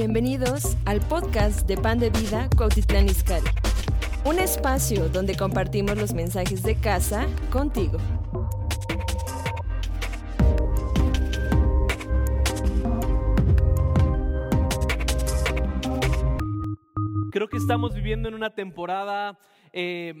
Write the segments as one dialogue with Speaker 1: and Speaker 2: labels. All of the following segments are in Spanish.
Speaker 1: Bienvenidos al podcast de Pan de Vida Cuautitlán Izcalli. Un espacio donde compartimos los mensajes de casa contigo.
Speaker 2: Creo que estamos viviendo en una temporada eh,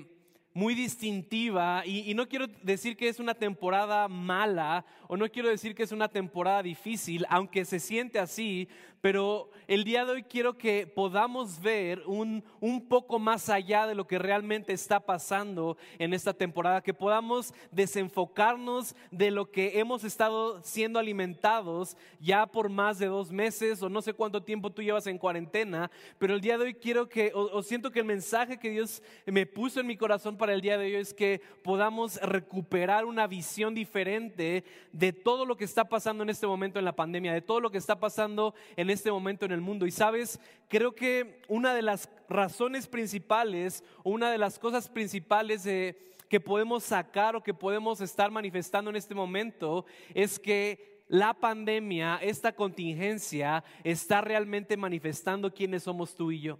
Speaker 2: muy distintiva y, y, no quiero decir que es una temporada mala o no quiero decir que es una temporada difícil, aunque se siente así, pero el día de hoy quiero que podamos ver un, un poco más allá de lo que realmente está pasando en esta temporada, que podamos desenfocarnos de lo que hemos estado siendo alimentados ya por más de dos meses o no sé cuánto tiempo tú llevas en cuarentena, pero el día de hoy quiero que, o, o siento que el mensaje que Dios me puso en mi corazón para el día de hoy es que podamos recuperar una visión diferente de todo lo que está pasando en este momento en la pandemia, de todo lo que está pasando en este momento en el mundo. Y sabes, creo que una de las razones principales, una de las cosas principales de, que podemos sacar o que podemos estar manifestando en este momento es que la pandemia, esta contingencia, está realmente manifestando quiénes somos tú y yo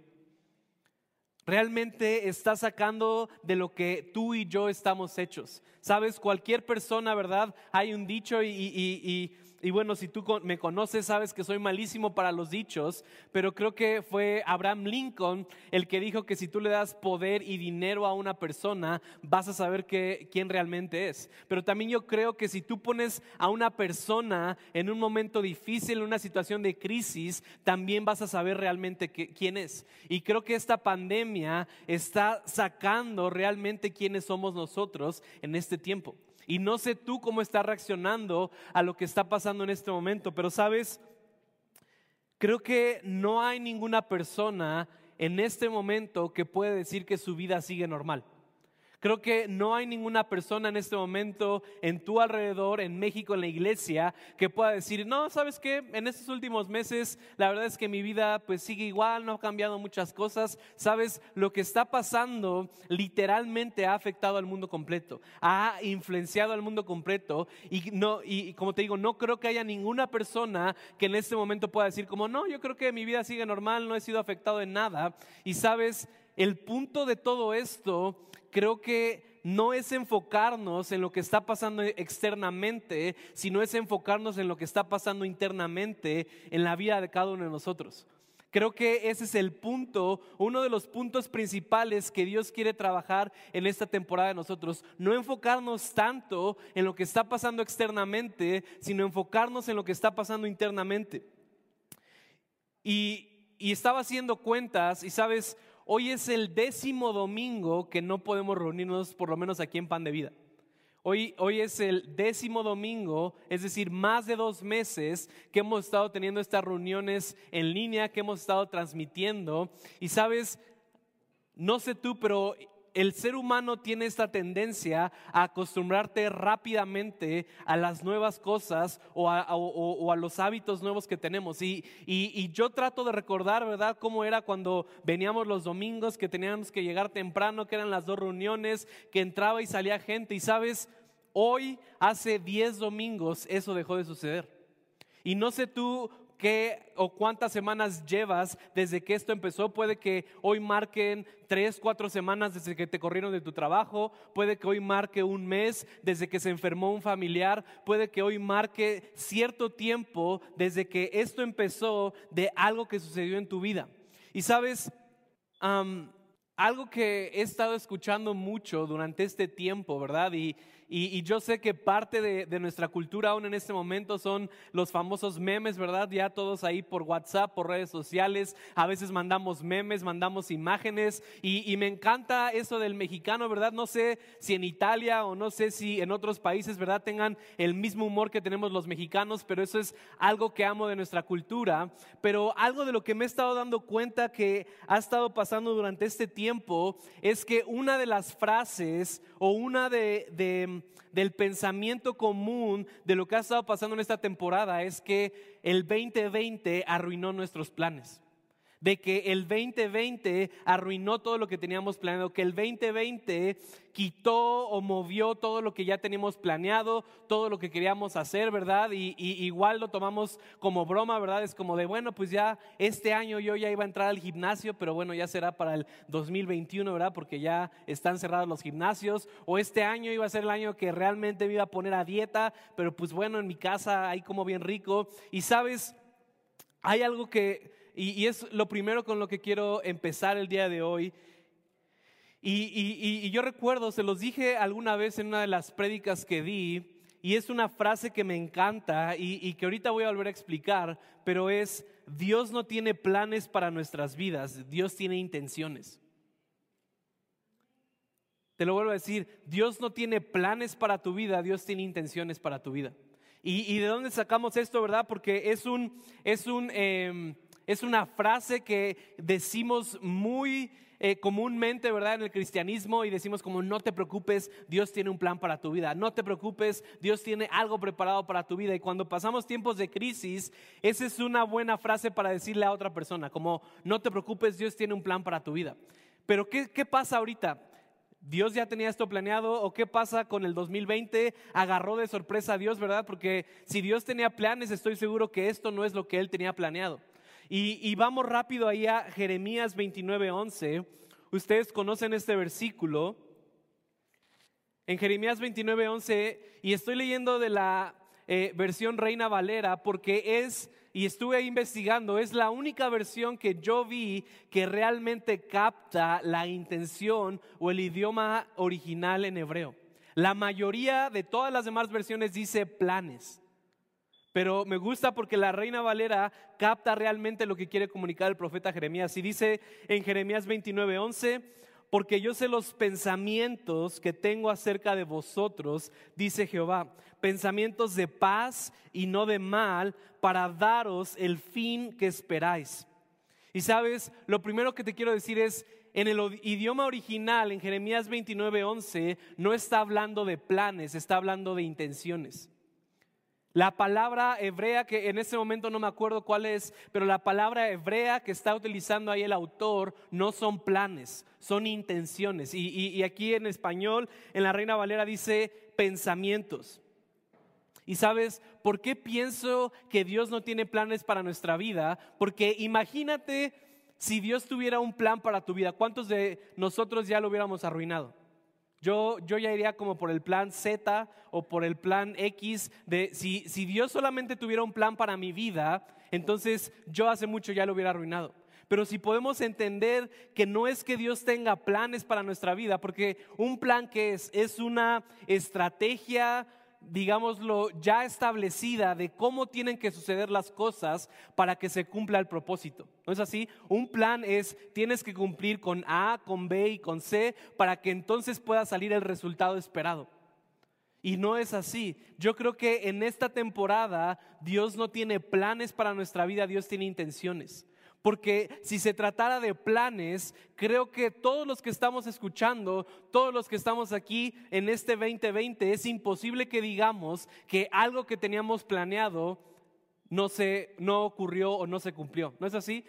Speaker 2: realmente está sacando de lo que tú y yo estamos hechos. Sabes, cualquier persona, ¿verdad? Hay un dicho y, y bueno, si tú me conoces, sabes que soy malísimo para los dichos, pero creo que fue Abraham Lincoln el que dijo que si tú le das poder y dinero a una persona, vas a saber que, quién realmente es. Pero también yo creo que si tú pones a una persona en un momento difícil, en una situación de crisis, también vas a saber realmente quién es. Y creo que esta pandemia está sacando realmente quiénes somos nosotros en este tiempo. Y no sé tú cómo estás reaccionando a lo que está pasando en este momento, pero sabes, creo que no hay ninguna persona en este momento que puede decir que su vida sigue normal. Creo que no hay ninguna persona en este momento en tu alrededor, en México, en la iglesia, que pueda decir, no, ¿sabes qué? En estos últimos meses, la verdad es que mi vida pues sigue igual, no ha cambiado muchas cosas. ¿Sabes? Lo que está pasando literalmente ha afectado al mundo completo, ha influenciado al mundo completo y, no, y como te digo, no creo que haya ninguna persona que en este momento pueda decir como, no, yo creo que mi vida sigue normal, no he sido afectado en nada. Y sabes, el punto de todo esto creo que no es enfocarnos en lo que está pasando externamente, sino es enfocarnos en lo que está pasando internamente en la vida de cada uno de nosotros. Creo que ese es el punto, uno de los puntos principales que Dios quiere trabajar en esta temporada de nosotros. No enfocarnos tanto en lo que está pasando externamente, sino enfocarnos en lo que está pasando internamente. Y, y estaba haciendo cuentas y sabes, Hoy es el décimo domingo que no podemos reunirnos, por lo menos aquí en Pan de Vida. Hoy, hoy, es el décimo domingo, es decir, más de dos meses que hemos estado teniendo estas reuniones en línea, que hemos estado transmitiendo. Y sabes, no sé tú, pero el ser humano tiene esta tendencia a acostumbrarte rápidamente a las nuevas cosas o a, los hábitos nuevos que tenemos. Y, y, yo trato de recordar, ¿verdad?, cómo era cuando veníamos los domingos, que teníamos que llegar temprano, que eran las dos reuniones, que entraba y salía gente. Y sabes, hoy, hace 10 domingos, eso dejó de suceder. Y no sé tú qué o cuántas semanas llevas desde que esto empezó. Puede que hoy marquen tres, cuatro semanas desde que te corrieron de tu trabajo. Puede que hoy marque un mes desde que se enfermó un familiar. Puede que hoy marque cierto tiempo desde que esto empezó de algo que sucedió en tu vida. Y sabes, algo que he estado escuchando mucho durante este tiempo, ¿verdad? Y, y, yo sé que parte de, nuestra cultura aún en este momento son los famosos memes, ¿verdad? Ya todos ahí por WhatsApp, por redes sociales, a veces mandamos memes, mandamos imágenes y, me encanta eso del mexicano, ¿verdad? No sé si en Italia o no sé si en otros países, ¿verdad? Tengan el mismo humor que tenemos los mexicanos, pero eso es algo que amo de nuestra cultura. Pero algo de lo que me he estado dando cuenta que ha estado pasando durante este tiempo es que una de las frases o una de del pensamiento común de lo que ha estado pasando en esta temporada es que el 2020 arruinó nuestros planes. De que el 2020 arruinó todo lo que teníamos planeado, que el 2020 quitó o movió todo lo que ya teníamos planeado, todo lo que queríamos hacer, ¿verdad? Y, igual lo tomamos como broma, ¿verdad? Es como de, bueno, pues ya este año yo ya iba a entrar al gimnasio, pero bueno, ya será para el 2021, ¿verdad? Porque ya están cerrados los gimnasios, o este año iba a ser el año que realmente me iba a poner a dieta, pero pues bueno, en mi casa hay como bien rico. Y sabes, hay algo que y, es lo primero con lo que quiero empezar el día de hoy. Y, yo recuerdo, se los dije alguna vez en una de las prédicas que di, y es una frase que me encanta y, que ahorita voy a volver a explicar, pero es, Dios no tiene planes para nuestras vidas, Dios tiene intenciones. Te lo vuelvo a decir, Dios no tiene planes para tu vida, Dios tiene intenciones para tu vida. ¿Y, de dónde sacamos esto, verdad? Porque es un, es un, em, es una frase que decimos muy eh, comúnmente, ¿verdad? En el cristianismo y decimos como no te preocupes, Dios tiene un plan para tu vida. No te preocupes, Dios tiene algo preparado para tu vida. Y cuando pasamos tiempos de crisis, esa es una buena frase para decirle a otra persona, como no te preocupes, Dios tiene un plan para tu vida. Pero ¿qué, qué pasa ahorita? Dios ya tenía esto planeado o qué pasa con el 2020? Agarró de sorpresa a Dios, ¿verdad? Porque si Dios tenía planes, estoy seguro que esto no es lo que él tenía planeado. Y, vamos rápido ahí a Jeremías 29:11. Ustedes conocen este versículo. En Jeremías 29:11, y estoy leyendo de la eh, versión Reina Valera porque es, y estuve investigando, es la única versión que yo vi que realmente capta la intención o el idioma original en hebreo. La mayoría de todas las demás versiones dice planes. Pero me gusta porque la Reina Valera capta realmente lo que quiere comunicar el profeta Jeremías. Y dice en Jeremías 29:11, porque yo sé los pensamientos que tengo acerca de vosotros, dice Jehová, pensamientos de paz y no de mal, para daros el fin que esperáis. Y sabes, lo primero que te quiero decir es, en el idioma original, en Jeremías 29:11, no está hablando de planes, está hablando de intenciones. La palabra hebrea, que en este momento no me acuerdo cuál es, pero la palabra hebrea que está utilizando ahí el autor no son planes, son intenciones. Y, aquí en español, en la Reina Valera dice pensamientos. Y sabes, ¿por qué pienso que Dios no tiene planes para nuestra vida? Porque imagínate si Dios tuviera un plan para tu vida, ¿cuántos de nosotros ya lo hubiéramos arruinado? Yo, yo ya iría como por el plan Z o por el plan X de si, si Dios solamente tuviera un plan para mi vida, entonces yo hace mucho ya lo hubiera arruinado. Pero si podemos entender que no es que Dios tenga planes para nuestra vida, porque un plan que es es una estrategia digámoslo, ya establecida de cómo tienen que suceder las cosas para que se cumpla el propósito. ¿No es así? Un plan es, tienes que cumplir con A, con B y con C para que entonces pueda salir el resultado esperado. Y no es así. Yo creo que en esta temporada Dios no tiene planes para nuestra vida, Dios tiene intenciones. Porque si se tratara de planes, creo que todos los que estamos escuchando, todos los que estamos aquí en este 2020, es imposible que digamos que algo que teníamos planeado no se no ocurrió o no se cumplió. ¿No es así?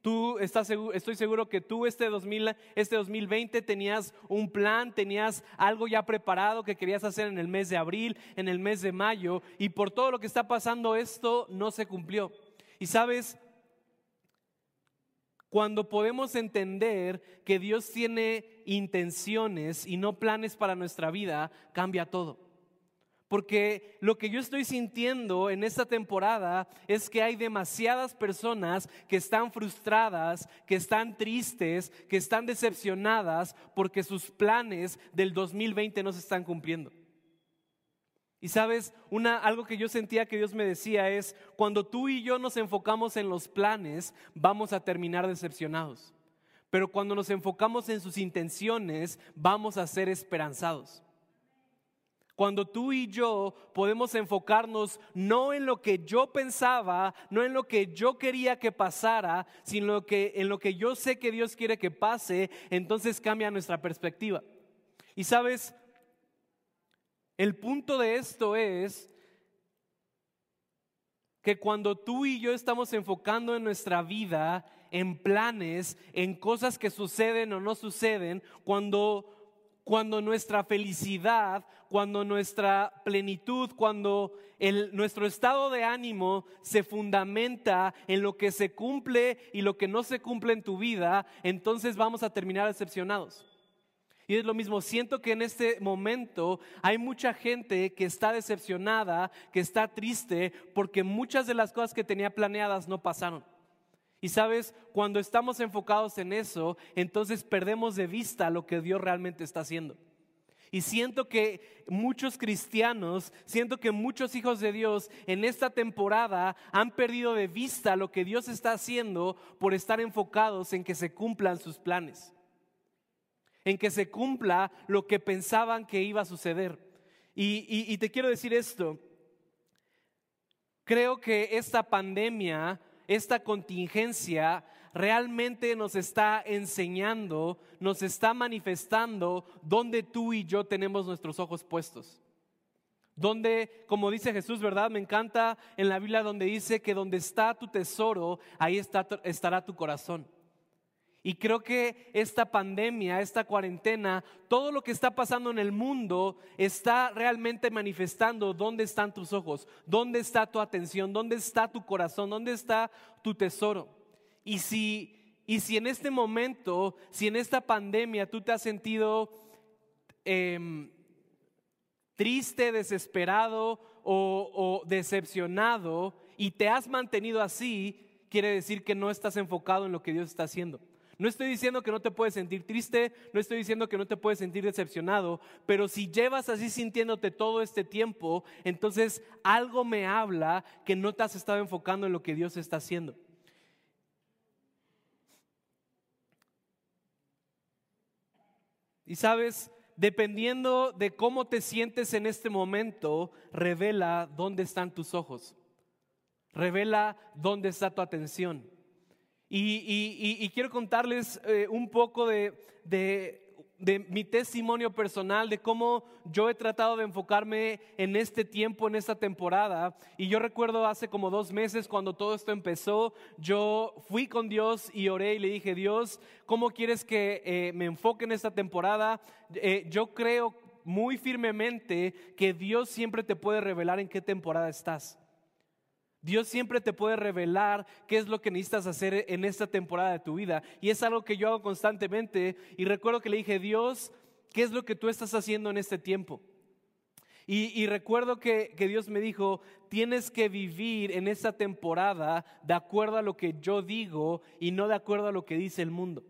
Speaker 2: Tú estás estoy seguro que tú este, 2000, este 2020 tenías un plan, tenías algo ya preparado que querías hacer en el mes de abril, en el mes de mayo, y por todo lo que está pasando esto no se cumplió. Y sabes, cuando podemos entender que Dios tiene intenciones y no planes para nuestra vida, cambia todo. Porque lo que yo estoy sintiendo en esta temporada es que hay demasiadas personas que están frustradas, que están tristes, que están decepcionadas porque sus planes del 2020 no se están cumpliendo. Y sabes, una, algo que yo sentía que Dios me decía es, cuando tú y yo nos enfocamos en los planes, vamos a terminar decepcionados. Pero cuando nos enfocamos en sus intenciones, vamos a ser esperanzados. Cuando tú y yo podemos enfocarnos no en lo que yo pensaba, no en lo que yo quería que pasara, sino que, en lo que yo sé que Dios quiere que pase, entonces cambia nuestra perspectiva. Y sabes, el punto de esto es que cuando tú y yo estamos enfocando en nuestra vida, en planes, en cosas que suceden o no suceden, cuando, cuando nuestra felicidad, cuando nuestra plenitud, cuando nuestro estado de ánimo se fundamenta en lo que se cumple y lo que no se cumple en tu vida, entonces vamos a terminar decepcionados. Y es lo mismo, siento que en este momento hay mucha gente que está decepcionada, que está triste, porque muchas de las cosas que tenía planeadas no pasaron. Y sabes, cuando estamos enfocados en eso, entonces perdemos de vista lo que Dios realmente está haciendo. Y siento que muchos cristianos, siento que muchos hijos de Dios en esta temporada han perdido de vista lo que Dios está haciendo por estar enfocados en que se cumplan sus planes en que se cumpla lo que pensaban que iba a suceder. Y, te quiero decir esto, creo que esta pandemia, esta contingencia, realmente nos está enseñando, nos está manifestando donde tú y yo tenemos nuestros ojos puestos. Donde, como dice Jesús, ¿verdad? Me encanta en la Biblia donde dice que donde está tu tesoro, ahí estará tu corazón. Y creo que esta pandemia, esta cuarentena, todo lo que está pasando en el mundo está realmente manifestando dónde están tus ojos, dónde está tu atención, dónde está tu corazón, dónde está tu tesoro. Y si, y si en este momento, si en esta pandemia tú te has sentido em, triste, desesperado o decepcionado y te has mantenido así, quiere decir que no estás enfocado en lo que Dios está haciendo. No estoy diciendo que no te puedes sentir triste, no estoy diciendo que no te puedes sentir decepcionado, pero si llevas así sintiéndote todo este tiempo, entonces algo me habla que no te has estado enfocando en lo que Dios está haciendo. Y sabes, dependiendo de cómo te sientes en este momento, revela dónde están tus ojos. Revela dónde está tu atención. Y, quiero contarles eh, un poco de, mi testimonio personal, de cómo yo he tratado de enfocarme en este tiempo, en esta temporada. Y yo recuerdo hace como dos meses cuando todo esto empezó, yo fui con Dios y oré y le dije, Dios, ¿cómo quieres que eh, me enfoque en esta temporada? Eh, yo creo muy firmemente que Dios siempre te puede revelar en qué temporada estás. Dios siempre te puede revelar qué es lo que necesitas hacer en esta temporada de tu vida. Y es algo que yo hago constantemente. Y recuerdo que le dije, Dios, ¿qué es lo que tú estás haciendo en este tiempo? Y, recuerdo que, que, Dios me dijo, tienes que vivir en esta temporada de acuerdo a lo que yo digo y no de acuerdo a lo que dice el mundo.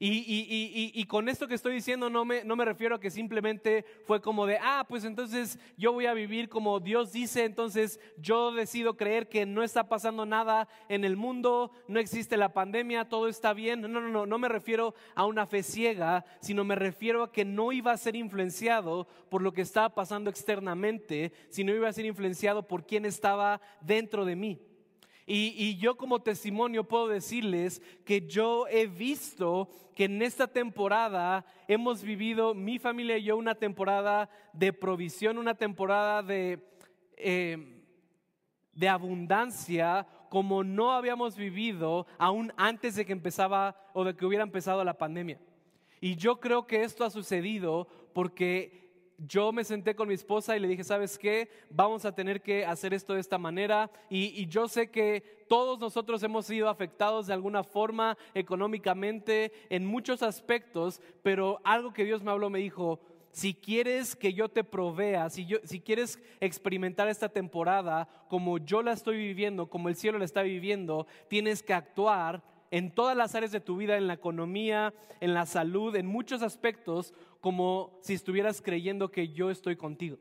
Speaker 2: Y, con esto que estoy diciendo no me, no me refiero a que simplemente fue como de, ah, pues entonces yo voy a vivir como Dios dice, entonces yo decido creer que no está pasando nada en el mundo, no existe la pandemia, todo está bien. No, no, no, no me refiero a una fe ciega, sino me refiero a que no iba a ser influenciado por lo que estaba pasando externamente, sino iba a ser influenciado por quien estaba dentro de mí. Y, yo como testimonio puedo decirles que yo he visto que en esta temporada hemos vivido, mi familia y yo, una temporada de provisión, una temporada de, eh, de abundancia como no habíamos vivido aún antes de que empezaba o de que hubiera empezado la pandemia. Y yo creo que esto ha sucedido porque yo me senté con mi esposa y le dije, ¿sabes qué? Vamos a tener que hacer esto de esta manera. Y, yo sé que todos nosotros hemos sido afectados de alguna forma económicamente en muchos aspectos, pero algo que Dios me habló me dijo, si quieres que yo te provea, si, quieres experimentar esta temporada como yo la estoy viviendo, como el cielo la está viviendo, tienes que actuar en todas las áreas de tu vida, en la economía, en la salud, en muchos aspectos, como si estuvieras creyendo que yo estoy contigo.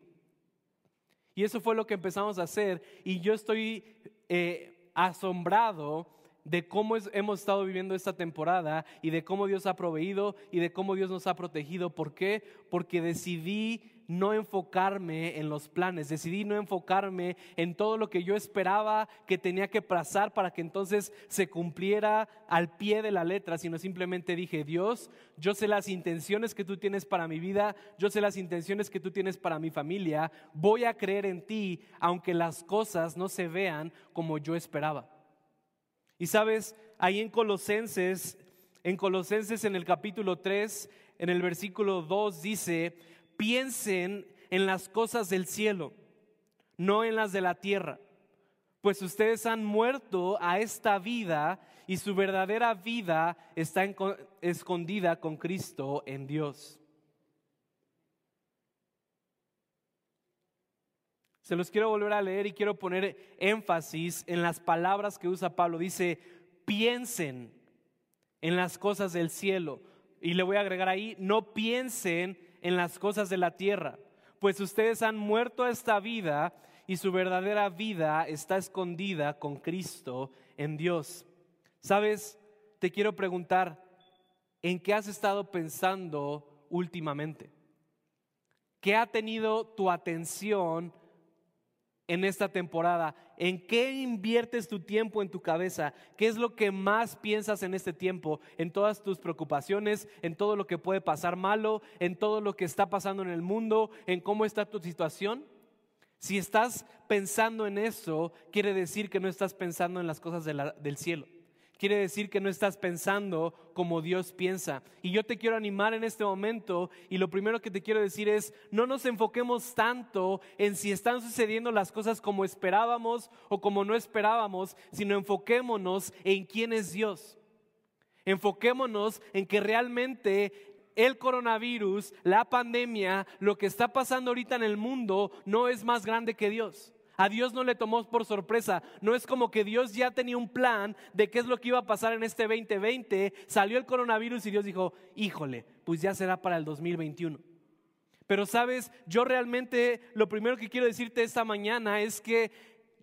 Speaker 2: Y eso fue lo que empezamos a hacer y yo estoy eh, asombrado de cómo hemos estado viviendo esta temporada y de cómo Dios ha proveído y de cómo Dios nos ha protegido. ¿Por qué? Porque decidí no enfocarme en los planes, decidí no enfocarme en todo lo que yo esperaba que tenía que pasar para que entonces se cumpliera al pie de la letra, sino simplemente dije, Dios, yo sé las intenciones que tú tienes para mi vida, yo sé las intenciones que tú tienes para mi familia, voy a creer en ti aunque las cosas no se vean como yo esperaba. Y sabes, ahí en Colosenses, en Colosenses en el capítulo 3, en el versículo 2 dice, piensen en las cosas del cielo, no en las de la tierra, pues ustedes han muerto a esta vida y su verdadera vida está escondida con Cristo en Dios. Se los quiero volver a leer y quiero poner énfasis en las palabras que usa Pablo. Dice, piensen en las cosas del cielo. Y le voy a agregar ahí, no piensen en las cosas de la tierra, pues ustedes han muerto a esta vida y su verdadera vida está escondida con Cristo en Dios. ¿Sabes? Te quiero preguntar, ¿en qué has estado pensando últimamente? ¿Qué ha tenido tu atención en esta temporada? ¿En qué inviertes tu tiempo en tu cabeza? ¿Qué es lo que más piensas en este tiempo? En todas tus preocupaciones, en todo lo que puede pasar malo, en todo lo que está pasando en el mundo, en cómo está tu situación. Si estás pensando en eso, quiere decir que no estás pensando en las cosas del cielo quiere decir que no estás pensando como Dios piensa. Y yo te quiero animar en este momento y lo primero que te quiero decir es, no nos enfoquemos tanto en si están sucediendo las cosas como esperábamos o como no esperábamos, sino enfoquémonos en quién es Dios. Enfoquémonos en que realmente el coronavirus, la pandemia, lo que está pasando ahorita en el mundo no es más grande que Dios. A Dios no le tomó por sorpresa. No es como que Dios ya tenía un plan de qué es lo que iba a pasar en este 2020. Salió el coronavirus y Dios dijo, híjole, pues ya será para el 2021. Pero sabes, yo realmente lo primero que quiero decirte esta mañana es que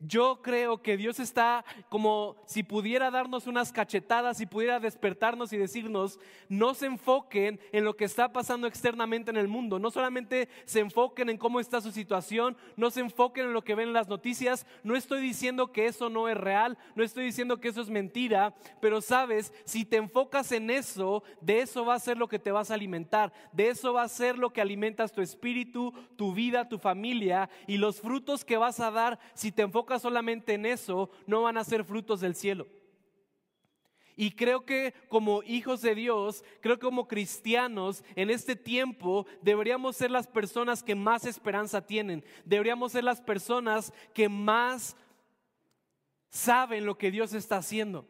Speaker 2: yo creo que Dios está como si pudiera darnos unas cachetadas, si pudiera despertarnos y decirnos, no se enfoquen en lo que está pasando externamente en el mundo, no solamente se enfoquen en cómo está su situación, no se enfoquen en lo que ven en las noticias, no estoy diciendo que eso no es real, no estoy diciendo que eso es mentira, pero sabes, si te enfocas en eso, de eso va a ser lo que te vas a alimentar, de eso va a ser lo que alimentas tu espíritu, tu vida, tu familia y los frutos que vas a dar si te enfocas solamente en eso, no van a ser frutos del cielo. Y creo que como hijos de Dios, creo que como cristianos en este tiempo deberíamos ser las personas que más esperanza tienen. Deberíamos ser las personas que más saben lo que Dios está haciendo.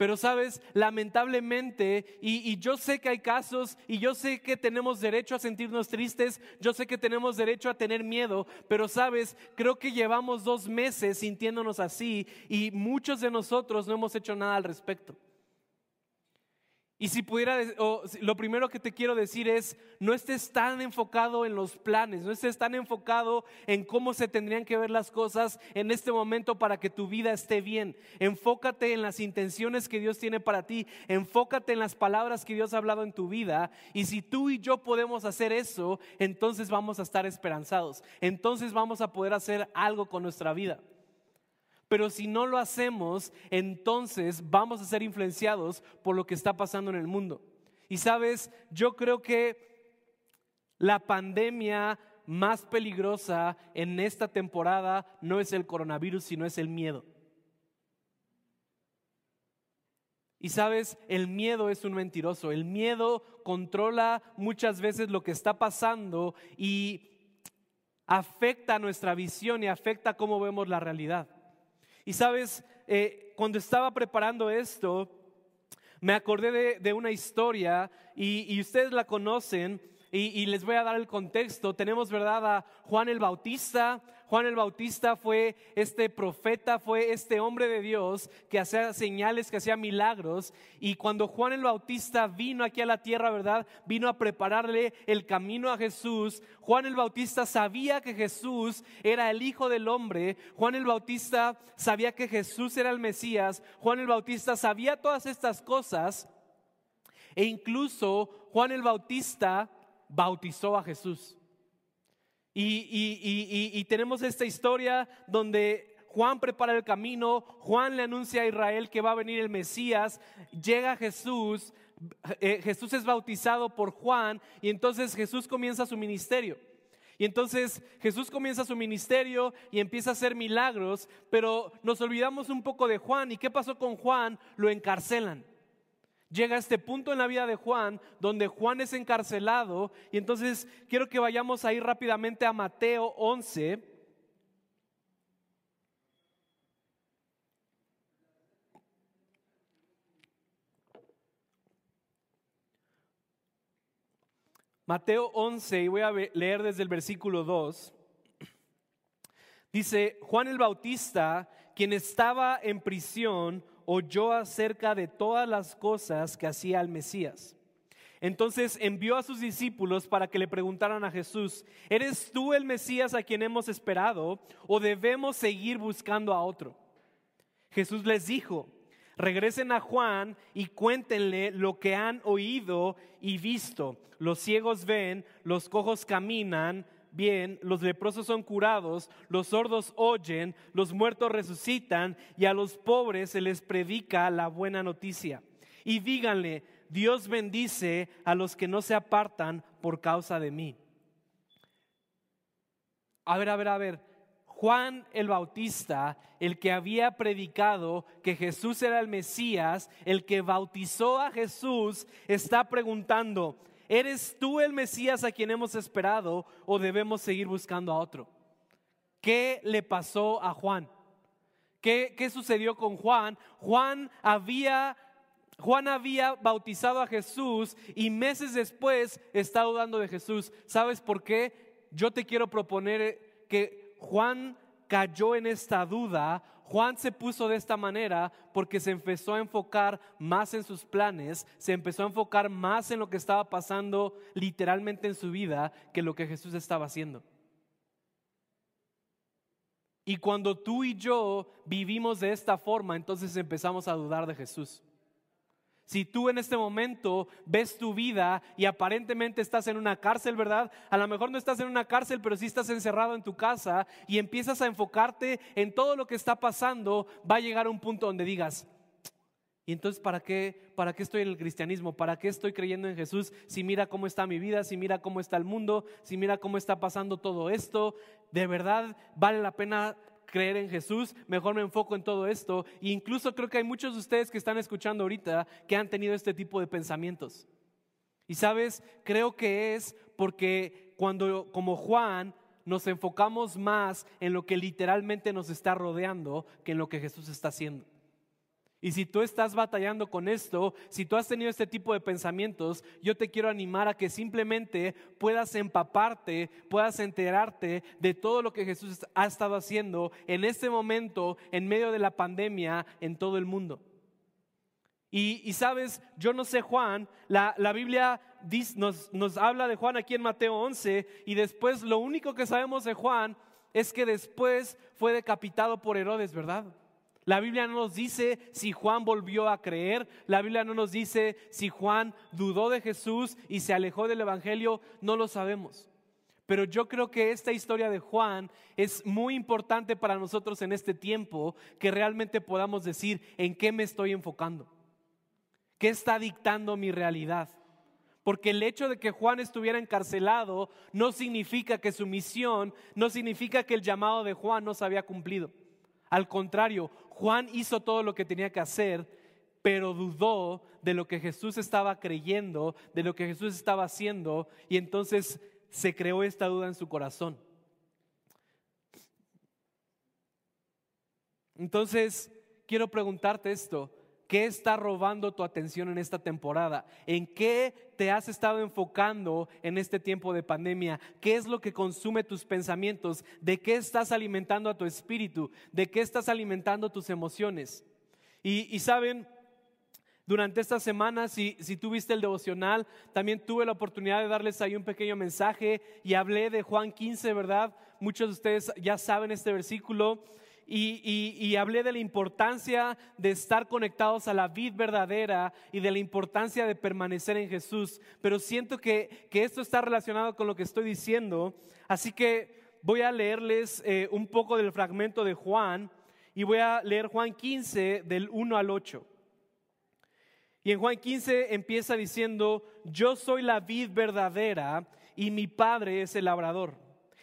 Speaker 2: Pero sabes, lamentablemente, y, yo sé que hay casos, y yo sé que tenemos derecho a sentirnos tristes, yo sé que tenemos derecho a tener miedo, pero sabes, creo que llevamos dos meses sintiéndonos así y muchos de nosotros no hemos hecho nada al respecto. Y si pudiera, lo primero que te quiero decir es, no estés tan enfocado en los planes, no estés tan enfocado en cómo se tendrían que ver las cosas en este momento para que tu vida esté bien. Enfócate en las intenciones que Dios tiene para ti, enfócate en las palabras que Dios ha hablado en tu vida. Y si tú y yo podemos hacer eso, entonces vamos a estar esperanzados, entonces vamos a poder hacer algo con nuestra vida. Pero si no lo hacemos, entonces vamos a ser influenciados por lo que está pasando en el mundo. Y sabes, yo creo que la pandemia más peligrosa en esta temporada no es el coronavirus, sino es el miedo. Y sabes, el miedo es un mentiroso. El miedo controla muchas veces lo que está pasando y afecta nuestra visión y afecta cómo vemos la realidad. Y sabes, eh, cuando estaba preparando esto, me acordé de, una historia y, ustedes la conocen y, y, les voy a dar el contexto. Tenemos, ¿verdad?, a Juan el Bautista, Juan el Bautista fue este profeta, fue este hombre de Dios que hacía señales, que hacía milagros. Y cuando Juan el Bautista vino aquí a la tierra, ¿verdad? Vino a prepararle el camino a Jesús. Juan el Bautista sabía que Jesús era el Hijo del Hombre. Juan el Bautista sabía que Jesús era el Mesías. Juan el Bautista sabía todas estas cosas. E incluso Juan el Bautista bautizó a Jesús. Y, tenemos esta historia donde Juan prepara el camino, Juan le anuncia a Israel que va a venir el Mesías, llega Jesús, eh, Jesús es bautizado por Juan y entonces Jesús comienza su ministerio. Y entonces Jesús comienza su ministerio y empieza a hacer milagros, pero nos olvidamos un poco de Juan. ¿Y qué pasó con Juan? Lo encarcelan. Llega este punto en la vida de Juan donde Juan es encarcelado y entonces quiero que vayamos ahí rápidamente a Mateo 11. Mateo 11, y voy a leer desde el versículo 2. Dice, Juan el Bautista, quien estaba en prisión, oyó acerca de todas las cosas que hacía el Mesías. Entonces envió a sus discípulos para que le preguntaran a Jesús, ¿eres tú el Mesías a quien hemos esperado o debemos seguir buscando a otro? Jesús les dijo, regresen a Juan y cuéntenle lo que han oído y visto. Los ciegos ven, los cojos caminan bien, los leprosos son curados, los sordos oyen, los muertos resucitan y a los pobres se les predica la buena noticia. Y díganle, Dios bendice a los que no se apartan por causa de mí. A ver, a ver, a ver. Juan el Bautista, el que había predicado que Jesús era el Mesías, el que bautizó a Jesús, está preguntando, ¿eres tú el Mesías a quien hemos esperado o debemos seguir buscando a otro? ¿Qué le pasó a Juan? ¿Qué, qué sucedió con Juan? Juan había Juan había bautizado a Jesús y meses después está dudando de Jesús. ¿Sabes por qué? Yo te quiero proponer que Juan cayó en esta duda, Juan se puso de esta manera porque se empezó a enfocar más en sus planes, se empezó a enfocar más en lo que estaba pasando literalmente en su vida que lo que Jesús estaba haciendo. Y cuando tú y yo vivimos de esta forma, entonces empezamos a dudar de Jesús. Si tú en este momento ves tu vida y aparentemente estás en una cárcel, ¿verdad? A lo mejor no estás en una cárcel, pero sí estás encerrado en tu casa y empiezas a enfocarte en todo lo que está pasando, va a llegar un punto donde digas, y entonces, ¿para qué, ¿para qué estoy en el cristianismo? ¿Para qué estoy creyendo en Jesús? Si mira cómo está mi vida, si mira cómo está el mundo, si mira cómo está pasando todo esto, ¿de verdad vale la pena creer en Jesús, mejor me enfoco en todo esto. E incluso creo que hay muchos de ustedes que están escuchando ahorita que han tenido este tipo de pensamientos. Y sabes, creo que es porque cuando como Juan nos enfocamos más en lo que literalmente nos está rodeando que en lo que Jesús está haciendo. Y si tú estás batallando con esto, si tú has tenido este tipo de pensamientos, yo te quiero animar a que simplemente puedas empaparte, puedas enterarte de todo lo que Jesús ha estado haciendo en este momento, en medio de la pandemia, en todo el mundo. Y, sabes, yo no sé Juan, la, Biblia nos, nos habla de Juan aquí en Mateo 11 y después lo único que sabemos de Juan es que después fue decapitado por Herodes, ¿verdad? La Biblia no nos dice si Juan volvió a creer, la Biblia no nos dice si Juan dudó de Jesús y se alejó del Evangelio, no lo sabemos. Pero yo creo que esta historia de Juan es muy importante para nosotros en este tiempo, que realmente podamos decir en qué me estoy enfocando, qué está dictando mi realidad. Porque el hecho de que Juan estuviera encarcelado no significa que su misión, no significa que el llamado de Juan no se había cumplido. Al contrario, Juan hizo todo lo que tenía que hacer, pero dudó de lo que Jesús estaba creyendo, de lo que Jesús estaba haciendo, y entonces se creó esta duda en su corazón. Entonces, quiero preguntarte esto. ¿Qué está robando tu atención en esta temporada? ¿En qué te has estado enfocando en este tiempo de pandemia? ¿Qué es lo que consume tus pensamientos? ¿De qué estás alimentando a tu espíritu? ¿De qué estás alimentando tus emociones? Y, saben, durante esta semana, si, si tuviste el devocional, también tuve la oportunidad de darles ahí un pequeño mensaje y hablé de Juan 15, ¿verdad? Muchos de ustedes ya saben este versículo. Y, hablé de la importancia de estar conectados a la vid verdadera y de la importancia de permanecer en Jesús. Pero siento que, esto está relacionado con lo que estoy diciendo. Así que voy a leerles eh, un poco del fragmento de Juan y voy a leer Juan 15 del 1 al 8. Y en Juan 15 empieza diciendo, yo soy la vid verdadera y mi padre es el labrador.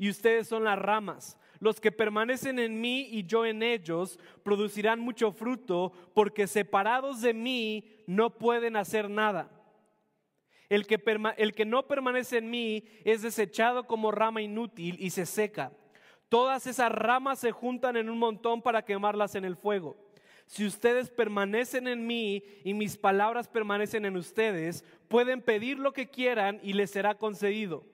Speaker 2: y ustedes son las ramas. Los que permanecen en mí y yo en ellos producirán mucho fruto, porque separados de mí no pueden hacer nada. El que, no permanece en mí es desechado como rama inútil y se seca. Todas esas ramas se juntan en un montón para quemarlas en el fuego. Si ustedes permanecen en mí y mis palabras permanecen en ustedes, pueden pedir lo que quieran y les será concedido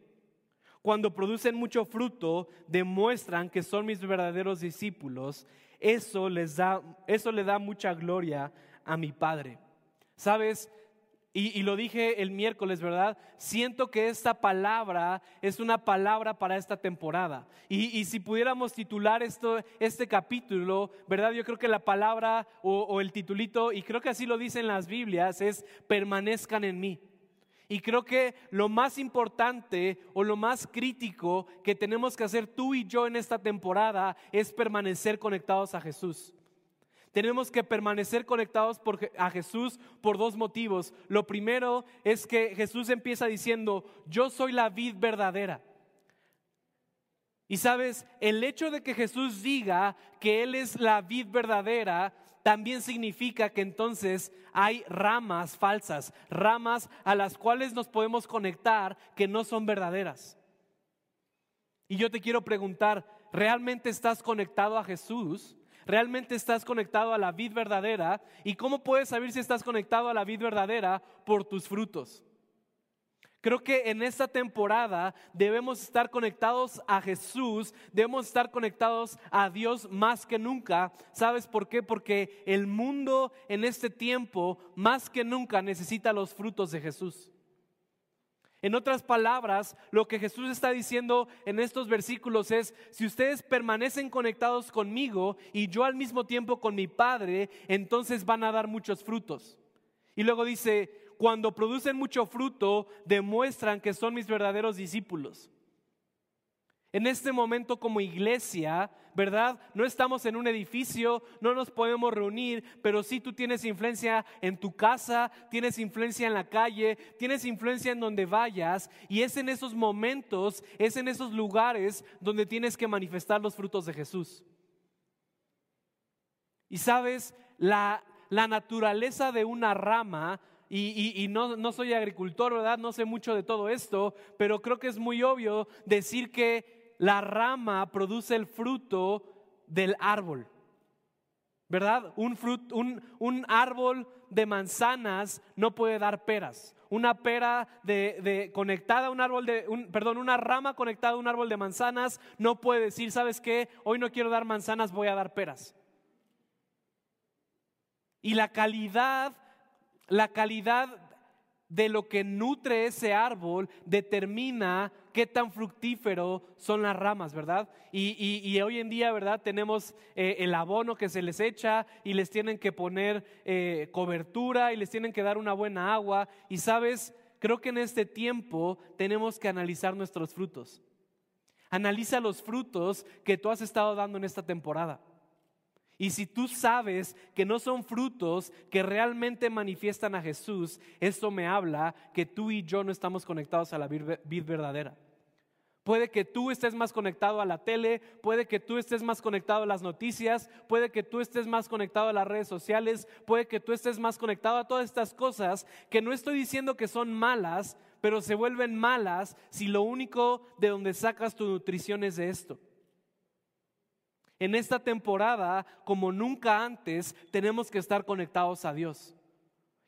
Speaker 2: cuando producen mucho fruto, demuestran que son mis verdaderos discípulos. Eso les da, eso le da mucha gloria a mi Padre. ¿Sabes? Y, lo dije el miércoles, ¿verdad? Siento que esta palabra es una palabra para esta temporada. Y, si pudiéramos titular esto, este capítulo, ¿verdad? Yo creo que la palabra o, o el titulito, y creo que así lo dicen las Biblias, es permanezcan en mí. Y creo que lo más importante o lo más crítico que tenemos que hacer tú y yo en esta temporada es permanecer conectados a Jesús. Tenemos que permanecer conectados a Jesús por dos motivos. Lo primero es que Jesús empieza diciendo, yo soy la vid verdadera. Y sabes, el hecho de que Jesús diga que Él es la vid verdadera también significa que entonces hay ramas falsas, ramas a las cuales nos podemos conectar que no son verdaderas. Y yo te quiero preguntar, ¿realmente estás conectado a Jesús? ¿Realmente estás conectado a la vid verdadera? ¿Y cómo puedes saber si estás conectado a la vid verdadera? Por tus frutos. Creo que en esta temporada debemos estar conectados a Jesús, debemos estar conectados a Dios más que nunca. ¿Sabes por qué? Porque el mundo en este tiempo más que nunca necesita los frutos de Jesús. En otras palabras, lo que Jesús está diciendo en estos versículos es, si ustedes permanecen conectados conmigo y yo al mismo tiempo con mi Padre, entonces van a dar muchos frutos. Y luego dice, cuando producen mucho fruto, demuestran que son mis verdaderos discípulos. En este momento como iglesia, ¿verdad? No estamos en un edificio, no nos podemos reunir, pero sí tú tienes influencia en tu casa, tienes influencia en la calle, tienes influencia en donde vayas y es en esos momentos, es en esos lugares donde tienes que manifestar los frutos de Jesús. Y sabes, la, la naturaleza de una rama y, no, soy agricultor, ¿verdad? No sé mucho de todo esto, pero creo que es muy obvio decir que la rama produce el fruto del árbol. ¿Verdad? Un, árbol de manzanas no puede dar peras. Una pera conectada a un árbol de, perdón, una rama conectada a un árbol de manzanas no puede decir, ¿sabes qué? Hoy no quiero dar manzanas, voy a dar peras. Y la calidad la calidad de lo que nutre ese árbol determina qué tan fructífero son las ramas, ¿verdad? Y, hoy en día, ¿verdad? Tenemos eh, el abono que se les echa y les tienen que poner eh, cobertura y les tienen que dar una buena agua. Y sabes, creo que en este tiempo tenemos que analizar nuestros frutos. Analiza los frutos que tú has estado dando en esta temporada. Y si tú sabes que no son frutos que realmente manifiestan a Jesús, esto me habla que tú y yo no estamos conectados a la vid verdadera. Puede que tú estés más conectado a la tele, puede que tú estés más conectado a las noticias, puede que tú estés más conectado a las redes sociales, puede que tú estés más conectado a todas estas cosas que no estoy diciendo que son malas, pero se vuelven malas si lo único de donde sacas tu nutrición es de esto. En esta temporada, como nunca antes, tenemos que estar conectados a Dios.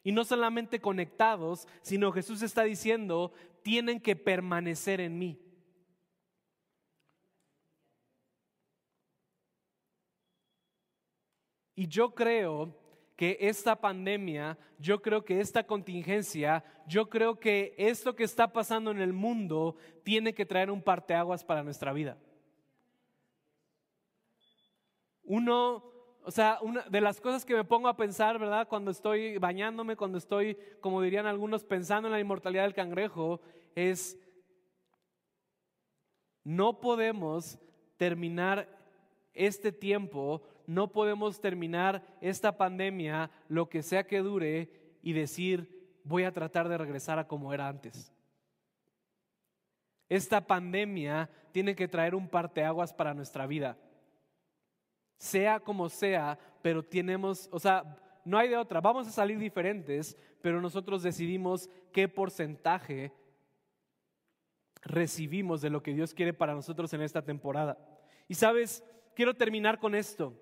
Speaker 2: Y no solamente conectados, sino Jesús está diciendo, tienen que permanecer en mí. Y yo creo que esta pandemia, yo creo que esta contingencia, yo creo que esto que está pasando en el mundo tiene que traer un parteaguas para nuestra vida. Uno, o sea, una de las cosas que me pongo a pensar, ¿verdad? Cuando estoy bañándome, cuando estoy, como dirían algunos, pensando en la inmortalidad del cangrejo, es, no podemos terminar este tiempo no podemos terminar esta pandemia, lo que sea que dure, y decir, voy a tratar de regresar a como era antes. Esta pandemia tiene que traer un parteaguas para nuestra vida. Sea como sea, pero tenemos, o sea, no hay de otra. Vamos a salir diferentes, pero nosotros decidimos qué porcentaje recibimos de lo que Dios quiere para nosotros en esta temporada. Y sabes, quiero terminar con esto.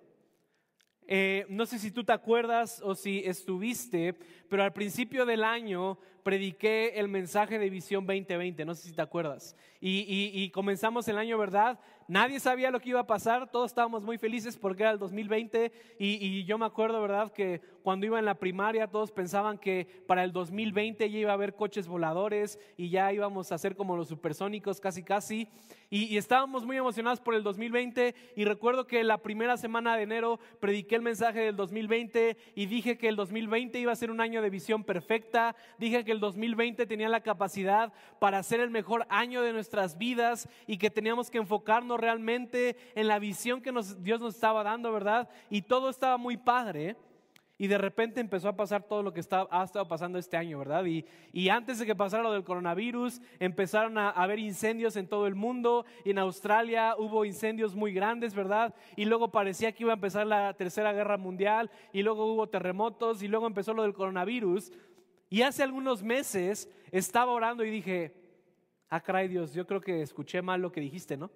Speaker 2: Eh, no sé si tú te acuerdas o si estuviste, pero al principio del año prediqué el mensaje de Visión 2020, no sé si te acuerdas. Y, comenzamos el año, ¿verdad? Nadie sabía lo que iba a pasar, todos estábamos muy felices porque era el 2020 y, y yo me acuerdo, ¿verdad? Que cuando iba en la primaria todos pensaban que para el 2020 ya iba a haber coches voladores y ya íbamos a ser como los supersónicos casi casi. Y, estábamos muy emocionados por el 2020 y recuerdo que la primera semana de enero prediqué el mensaje del 2020 y dije que el 2020 iba a ser un año de visión perfecta, dije que el 2020 tenía la capacidad para ser el mejor año de nuestras vidas y que teníamos que enfocarnos realmente en la visión que Dios nos estaba dando, ¿verdad? Y todo estaba muy padre. Y de repente empezó a pasar todo lo que ha estado pasando este año, ¿verdad? Y, antes de que pasara lo del coronavirus, empezaron a haber incendios en todo el mundo. en Australia hubo incendios muy grandes, ¿verdad? Y luego parecía que iba a empezar la tercera guerra mundial. Y luego hubo terremotos. Y luego empezó lo del coronavirus. Y hace algunos meses estaba orando y dije, ah, caray Dios, yo creo que escuché mal lo que dijiste, ¿no?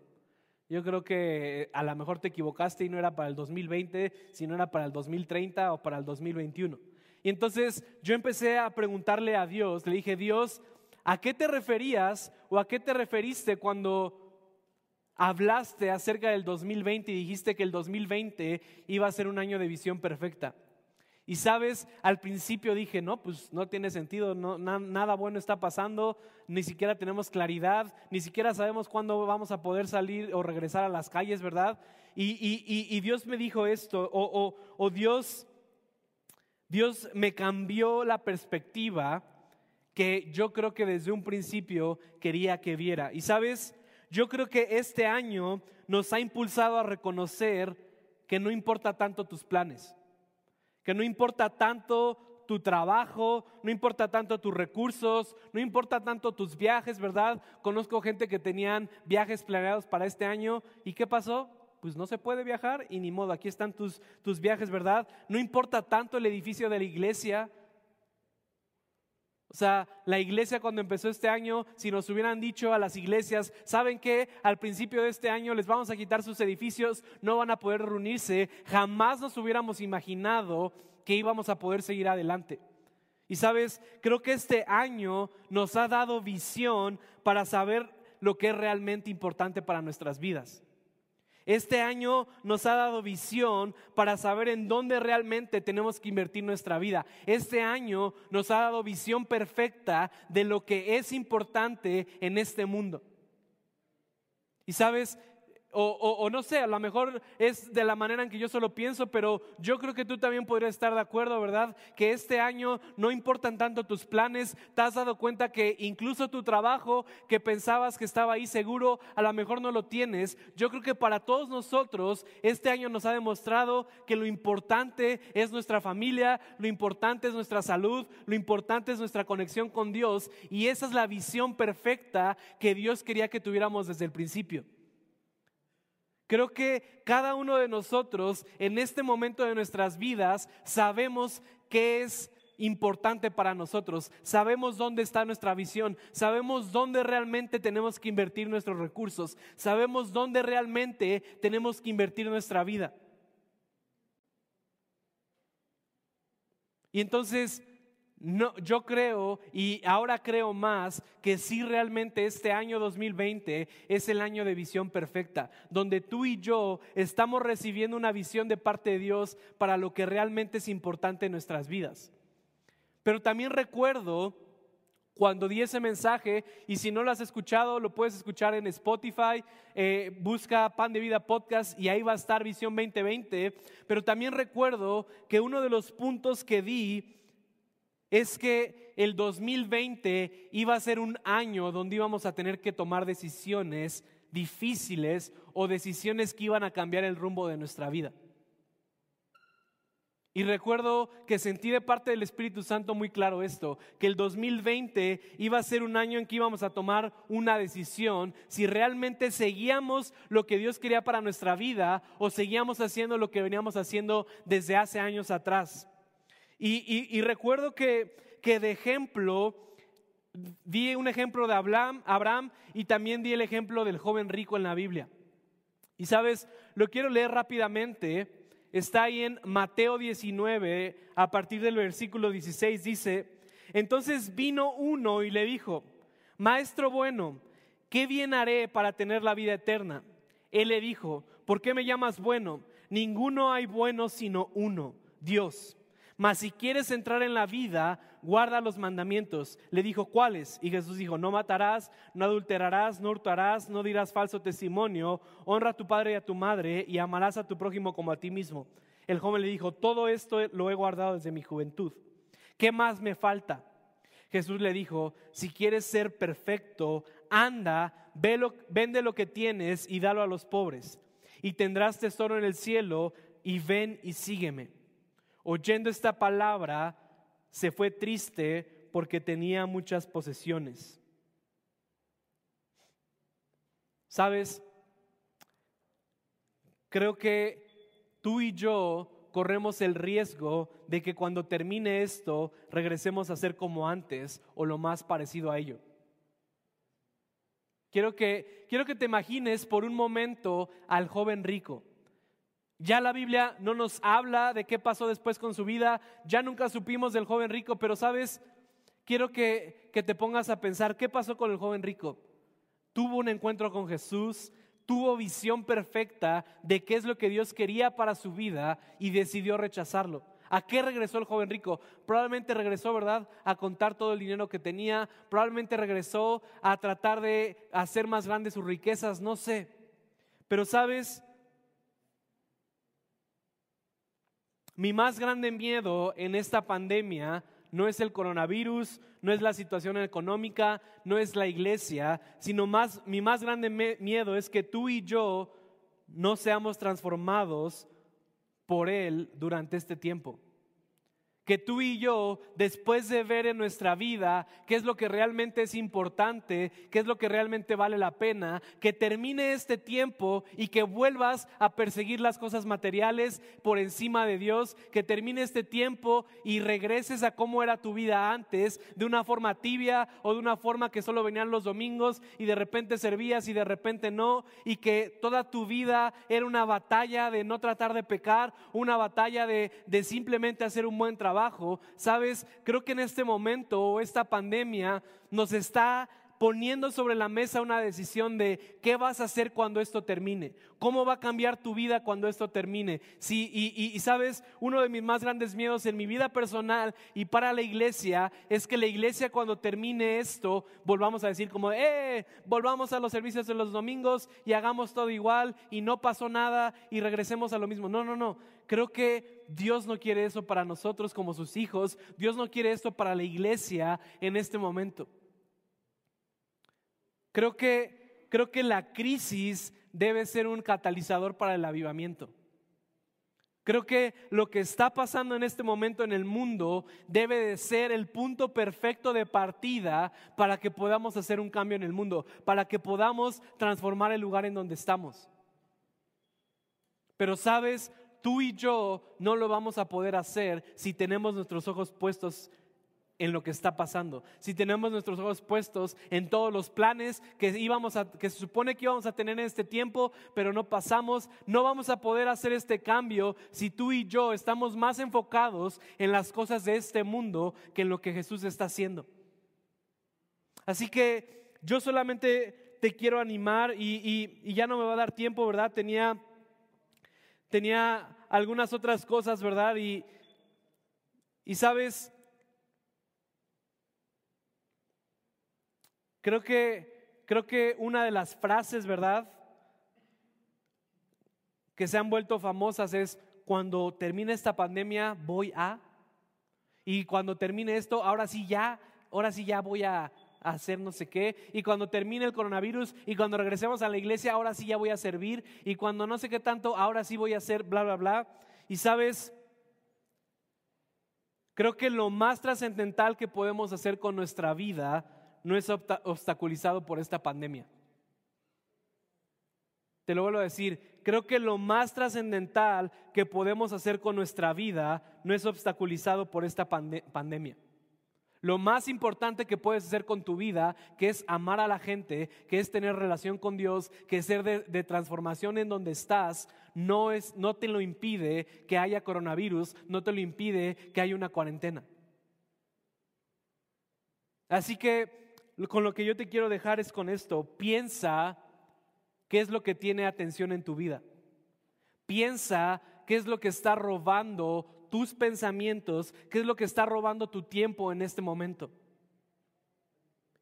Speaker 2: Yo creo que a lo mejor te equivocaste y no era para el 2020, sino era para el 2030 o para el 2021. Y entonces yo empecé a preguntarle a Dios, le dije, Dios, ¿a qué te referías o a qué te referiste cuando hablaste acerca del 2020 y dijiste que el 2020 iba a ser un año de visión perfecta? Y sabes, al principio dije, no, pues no tiene sentido, no, nada bueno está pasando, ni siquiera tenemos claridad, ni siquiera sabemos cuándo vamos a poder salir o regresar a las calles, ¿verdad? Y, Dios me dijo esto, o, o Dios, Dios me cambió la perspectiva que yo creo que desde un principio quería que viera. Y sabes, yo creo que este año nos ha impulsado a reconocer que no importa tanto tus planes que no importa tanto tu trabajo, no importa tanto tus recursos, no importa tanto tus viajes, ¿verdad? Conozco gente que tenían viajes planeados para este año y ¿qué pasó? Pues no se puede viajar y ni modo, aquí están tus, tus viajes, ¿verdad? No importa tanto el edificio de la iglesia, o sea, la iglesia cuando empezó este año, si nos hubieran dicho a las iglesias, ¿saben qué? Al principio de este año les vamos a quitar sus edificios, no van a poder reunirse, jamás nos hubiéramos imaginado que íbamos a poder seguir adelante. Y sabes, creo que este año nos ha dado visión para saber lo que es realmente importante para nuestras vidas. Este año nos ha dado visión para saber en dónde realmente tenemos que invertir nuestra vida. Este año nos ha dado visión perfecta de lo que es importante en este mundo. Y sabes, o, no sé, a lo mejor es de la manera en que yo solo pienso, pero yo creo que tú también podrías estar de acuerdo, ¿verdad? Que este año no importan tanto tus planes, te has dado cuenta que incluso tu trabajo que pensabas que estaba ahí seguro, a lo mejor no lo tienes. Yo creo que para todos nosotros este año nos ha demostrado que lo importante es nuestra familia, lo importante es nuestra salud, lo importante es nuestra conexión con Dios y esa es la visión perfecta que Dios quería que tuviéramos desde el principio. Creo que cada uno de nosotros en este momento de nuestras vidas sabemos qué es importante para nosotros. Sabemos dónde está nuestra visión, sabemos dónde realmente tenemos que invertir nuestros recursos, sabemos dónde realmente tenemos que invertir nuestra vida. Y entonces no, yo creo y ahora creo más que sí realmente este año 2020 es el año de visión perfecta, donde tú y yo estamos recibiendo una visión de parte de Dios para lo que realmente es importante en nuestras vidas. Pero también recuerdo cuando di ese mensaje, y si no lo has escuchado, lo puedes escuchar en Spotify, eh, busca Pan de Vida Podcast y ahí va a estar Visión 2020. Pero también recuerdo que uno de los puntos que di es que el 2020 iba a ser un año donde íbamos a tener que tomar decisiones difíciles o decisiones que iban a cambiar el rumbo de nuestra vida. Y recuerdo que sentí de parte del Espíritu Santo muy claro esto, que el 2020 iba a ser un año en que íbamos a tomar una decisión si realmente seguíamos lo que Dios quería para nuestra vida o seguíamos haciendo lo que veníamos haciendo desde hace años atrás. Y, recuerdo que, que de ejemplo, di un ejemplo de Abraham, Abraham y también di el ejemplo del joven rico en la Biblia. Y sabes, lo quiero leer rápidamente está ahí en Mateo 19, a partir del versículo 16, dice, entonces vino uno y le dijo, Maestro bueno, ¿qué bien haré para tener la vida eterna? Él le dijo, ¿por qué me llamas bueno? Ninguno hay bueno sino uno, Dios. Mas si quieres entrar en la vida, guarda los mandamientos. Le dijo, ¿cuáles? Y Jesús dijo, no matarás, no adulterarás, no hurtarás, no dirás falso testimonio, honra a tu padre y a tu madre y amarás a tu prójimo como a ti mismo. El joven le dijo, todo esto lo he guardado desde mi juventud. ¿Qué más me falta? Jesús le dijo, si quieres ser perfecto, anda, vende lo que tienes y dalo a los pobres. Y tendrás tesoro en el cielo y ven y sígueme oyendo esta palabra, se fue triste porque tenía muchas posesiones. ¿Sabes? Creo que tú y yo corremos el riesgo de que cuando termine esto regresemos a ser como antes o lo más parecido a ello. Quiero que, quiero que te imagines por un momento al joven rico. Ya la Biblia no nos habla de qué pasó después con su vida, ya nunca supimos del joven rico, pero sabes, quiero que, que te pongas a pensar, ¿qué pasó con el joven rico? Tuvo un encuentro con Jesús, tuvo visión perfecta de qué es lo que Dios quería para su vida y decidió rechazarlo. ¿A qué regresó el joven rico? Probablemente regresó, ¿verdad? A contar todo el dinero que tenía, probablemente regresó a tratar de hacer más grandes sus riquezas, no sé. Pero sabes, Mi más grande miedo en esta pandemia no es el coronavirus, no es la situación económica, no es la iglesia, sino más, mi más grande miedo es que tú y yo no seamos transformados por Él durante este tiempo que tú y yo, después de ver en nuestra vida qué es lo que realmente es importante, qué es lo que realmente vale la pena, que termine este tiempo y que vuelvas a perseguir las cosas materiales por encima de Dios, que termine este tiempo y regreses a cómo era tu vida antes, de una forma tibia o de una forma que solo venían los domingos y de repente servías y de repente no, y que toda tu vida era una batalla de no tratar de pecar, una batalla de, de simplemente hacer un buen trabajo sabes, creo que en este momento esta pandemia nos está poniendo sobre la mesa una decisión de qué vas a hacer cuando esto termine, cómo va a cambiar tu vida cuando esto termine. Sí, y, sabes, uno de mis más grandes miedos en mi vida personal y para la iglesia es que la iglesia cuando termine esto, volvamos a decir como, eh, volvamos a los servicios de los domingos y hagamos todo igual y no pasó nada y regresemos a lo mismo. No, no, no. Creo que Dios no quiere eso para nosotros como sus hijos. Dios no quiere esto para la iglesia en este momento. Creo que, creo que la crisis debe ser un catalizador para el avivamiento. Creo que lo que está pasando en este momento en el mundo debe de ser el punto perfecto de partida para que podamos hacer un cambio en el mundo, para que podamos transformar el lugar en donde estamos. Pero sabes, tú y yo no lo vamos a poder hacer si tenemos nuestros ojos puestos en lo que está pasando. Si tenemos nuestros ojos puestos en todos los planes que íbamos a, que se supone que íbamos a tener en este tiempo, pero no pasamos, no vamos a poder hacer este cambio si tú y yo estamos más enfocados en las cosas de este mundo que en lo que Jesús está haciendo. Así que yo solamente te quiero animar y, y ya no me va a dar tiempo, ¿verdad? Tenía, tenía algunas otras cosas, ¿verdad? Y, y sabes, Creo que, creo que una de las frases, ¿verdad? Que se han vuelto famosas es, cuando termine esta pandemia voy a, y cuando termine esto, ahora sí ya, ahora sí ya voy a, hacer no sé qué, y cuando termine el coronavirus, y cuando regresemos a la iglesia, ahora sí ya voy a servir, y cuando no sé qué tanto, ahora sí voy a hacer bla, bla, bla. Y sabes, creo que lo más trascendental que podemos hacer con nuestra vida no es obstaculizado por esta pandemia. Te lo vuelvo a decir, creo que lo más trascendental que podemos hacer con nuestra vida no es obstaculizado por esta pandemia. Lo más importante que puedes hacer con tu vida, que es amar a la gente, que es tener relación con Dios, que es ser de, de, transformación en donde estás, no, es, no te lo impide que haya coronavirus, no te lo impide que haya una cuarentena. Así que con lo que yo te quiero dejar es con esto. Piensa qué es lo que tiene atención en tu vida. Piensa qué es lo que está robando tus pensamientos, qué es lo que está robando tu tiempo en este momento.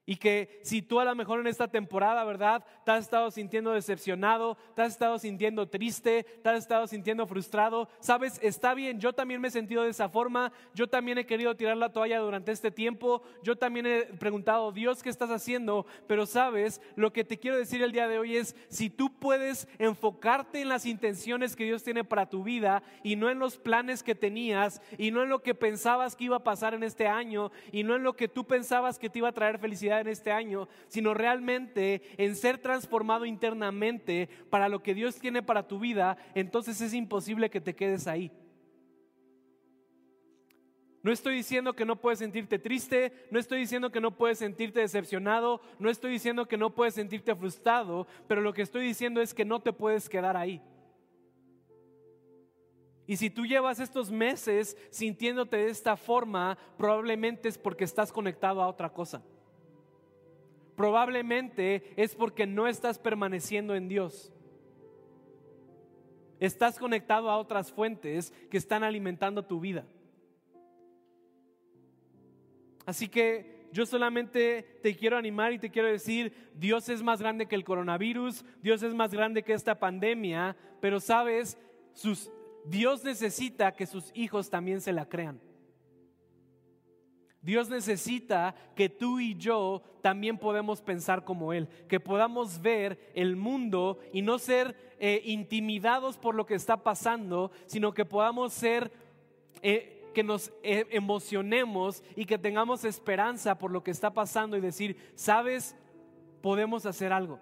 Speaker 2: Y que si tú a lo mejor en esta temporada, ¿verdad? Te has estado sintiendo decepcionado, te has estado sintiendo triste, te has estado sintiendo frustrado. Sabes, está bien, yo también me he sentido de esa forma, yo también he querido tirar la toalla durante este tiempo, yo también he preguntado, Dios, ¿qué estás haciendo? Pero sabes, lo que te quiero decir el día de hoy es, si tú puedes enfocarte en las intenciones que Dios tiene para tu vida y no en los planes que tenías y no en lo que pensabas que iba a pasar en este año y no en lo que tú pensabas que te iba a traer felicidad en este año, sino realmente en ser transformado internamente para lo que Dios tiene para tu vida, entonces es imposible que te quedes ahí. No estoy diciendo que no puedes sentirte triste, no estoy diciendo que no puedes sentirte decepcionado, no estoy diciendo que no puedes sentirte frustrado, pero lo que estoy diciendo es que no te puedes quedar ahí. Y si tú llevas estos meses sintiéndote de esta forma, probablemente es porque estás conectado a otra cosa probablemente es porque no estás permaneciendo en Dios. Estás conectado a otras fuentes que están alimentando tu vida. Así que yo solamente te quiero animar y te quiero decir, Dios es más grande que el coronavirus, Dios es más grande que esta pandemia, pero sabes, Dios necesita que sus hijos también se la crean. Dios necesita que tú y yo también podemos pensar como Él, que podamos ver el mundo y no ser eh, intimidados por lo que está pasando, sino que podamos ser, eh, que nos eh, emocionemos y que tengamos esperanza por lo que está pasando y decir, sabes, podemos hacer algo.